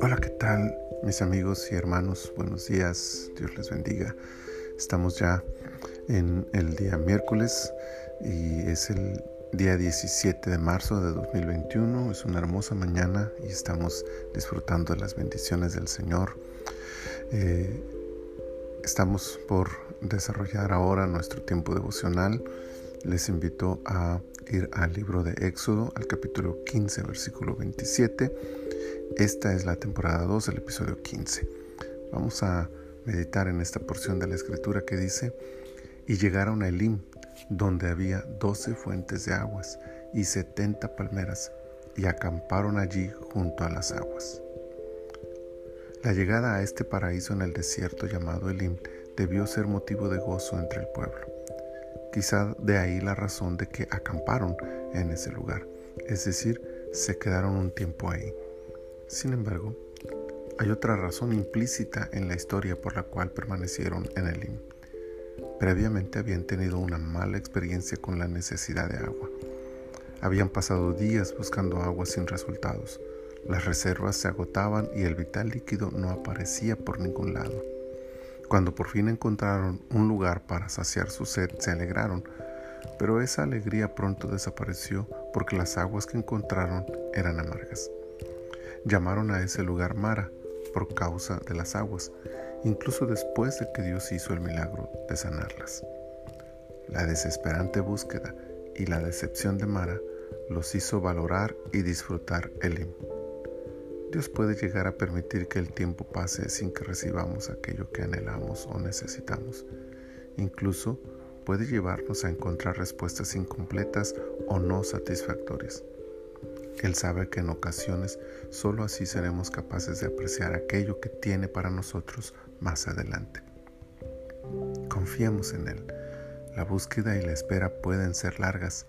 Hola, ¿qué tal mis amigos y hermanos? Buenos días, Dios les bendiga. Estamos ya en el día miércoles y es el día 17 de marzo de 2021. Es una hermosa mañana y estamos disfrutando de las bendiciones del Señor. Eh, estamos por desarrollar ahora nuestro tiempo devocional. Les invito a ir al libro de Éxodo, al capítulo 15, versículo 27. Esta es la temporada 2, el episodio 15. Vamos a meditar en esta porción de la escritura que dice, y llegaron a Elim, donde había doce fuentes de aguas y setenta palmeras, y acamparon allí junto a las aguas. La llegada a este paraíso en el desierto llamado Elim debió ser motivo de gozo entre el pueblo. Quizá de ahí la razón de que acamparon en ese lugar, es decir, se quedaron un tiempo ahí. Sin embargo, hay otra razón implícita en la historia por la cual permanecieron en Elim. Previamente habían tenido una mala experiencia con la necesidad de agua. Habían pasado días buscando agua sin resultados. Las reservas se agotaban y el vital líquido no aparecía por ningún lado. Cuando por fin encontraron un lugar para saciar su sed, se alegraron, pero esa alegría pronto desapareció porque las aguas que encontraron eran amargas. Llamaron a ese lugar Mara por causa de las aguas, incluso después de que Dios hizo el milagro de sanarlas. La desesperante búsqueda y la decepción de Mara los hizo valorar y disfrutar Elim. Dios puede llegar a permitir que el tiempo pase sin que recibamos aquello que anhelamos o necesitamos. Incluso puede llevarnos a encontrar respuestas incompletas o no satisfactorias. Él sabe que en ocasiones solo así seremos capaces de apreciar aquello que tiene para nosotros más adelante. Confiemos en Él. La búsqueda y la espera pueden ser largas,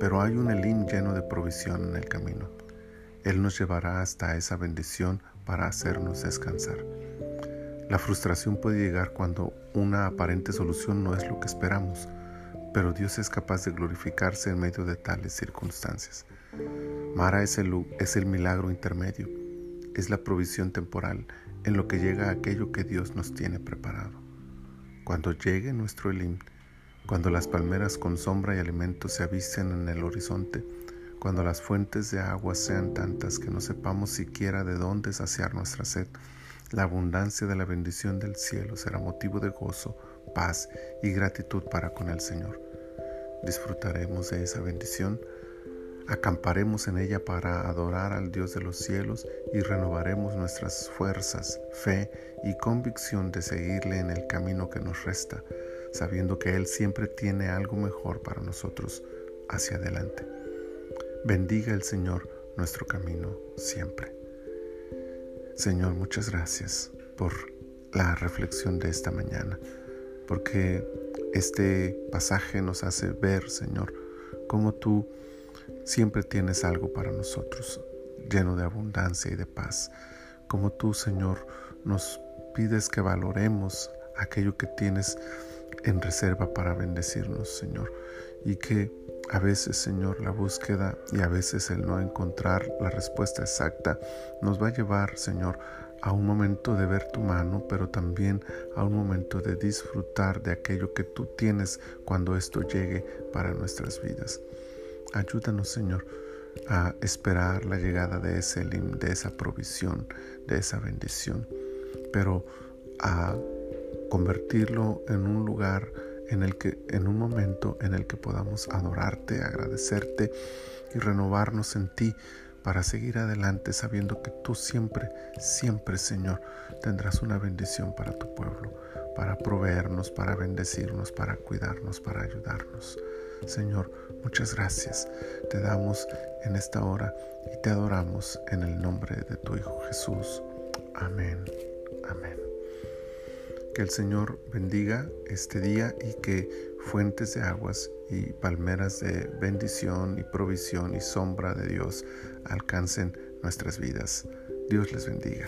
pero hay un Elim lleno de provisión en el camino. Él nos llevará hasta esa bendición para hacernos descansar. La frustración puede llegar cuando una aparente solución no es lo que esperamos, pero Dios es capaz de glorificarse en medio de tales circunstancias. Mara es el, es el milagro intermedio, es la provisión temporal en lo que llega aquello que Dios nos tiene preparado. Cuando llegue nuestro Elim, cuando las palmeras con sombra y alimento se avisten en el horizonte, cuando las fuentes de agua sean tantas que no sepamos siquiera de dónde saciar nuestra sed, la abundancia de la bendición del cielo será motivo de gozo, paz y gratitud para con el Señor. Disfrutaremos de esa bendición, acamparemos en ella para adorar al Dios de los cielos y renovaremos nuestras fuerzas, fe y convicción de seguirle en el camino que nos resta, sabiendo que Él siempre tiene algo mejor para nosotros hacia adelante. Bendiga el Señor nuestro camino siempre. Señor, muchas gracias por la reflexión de esta mañana, porque este pasaje nos hace ver, Señor, cómo tú siempre tienes algo para nosotros, lleno de abundancia y de paz, como tú, Señor, nos pides que valoremos aquello que tienes en reserva para bendecirnos, Señor, y que a veces, Señor, la búsqueda y a veces el no encontrar la respuesta exacta nos va a llevar, Señor, a un momento de ver tu mano, pero también a un momento de disfrutar de aquello que tú tienes cuando esto llegue para nuestras vidas. Ayúdanos, Señor, a esperar la llegada de ese de esa provisión, de esa bendición, pero a convertirlo en un lugar en el que en un momento en el que podamos adorarte, agradecerte y renovarnos en ti para seguir adelante sabiendo que tú siempre, siempre Señor, tendrás una bendición para tu pueblo, para proveernos, para bendecirnos, para cuidarnos, para ayudarnos. Señor, muchas gracias. Te damos en esta hora y te adoramos en el nombre de tu Hijo Jesús. Amén. Amén. Que el Señor bendiga este día y que fuentes de aguas y palmeras de bendición y provisión y sombra de Dios alcancen nuestras vidas. Dios les bendiga.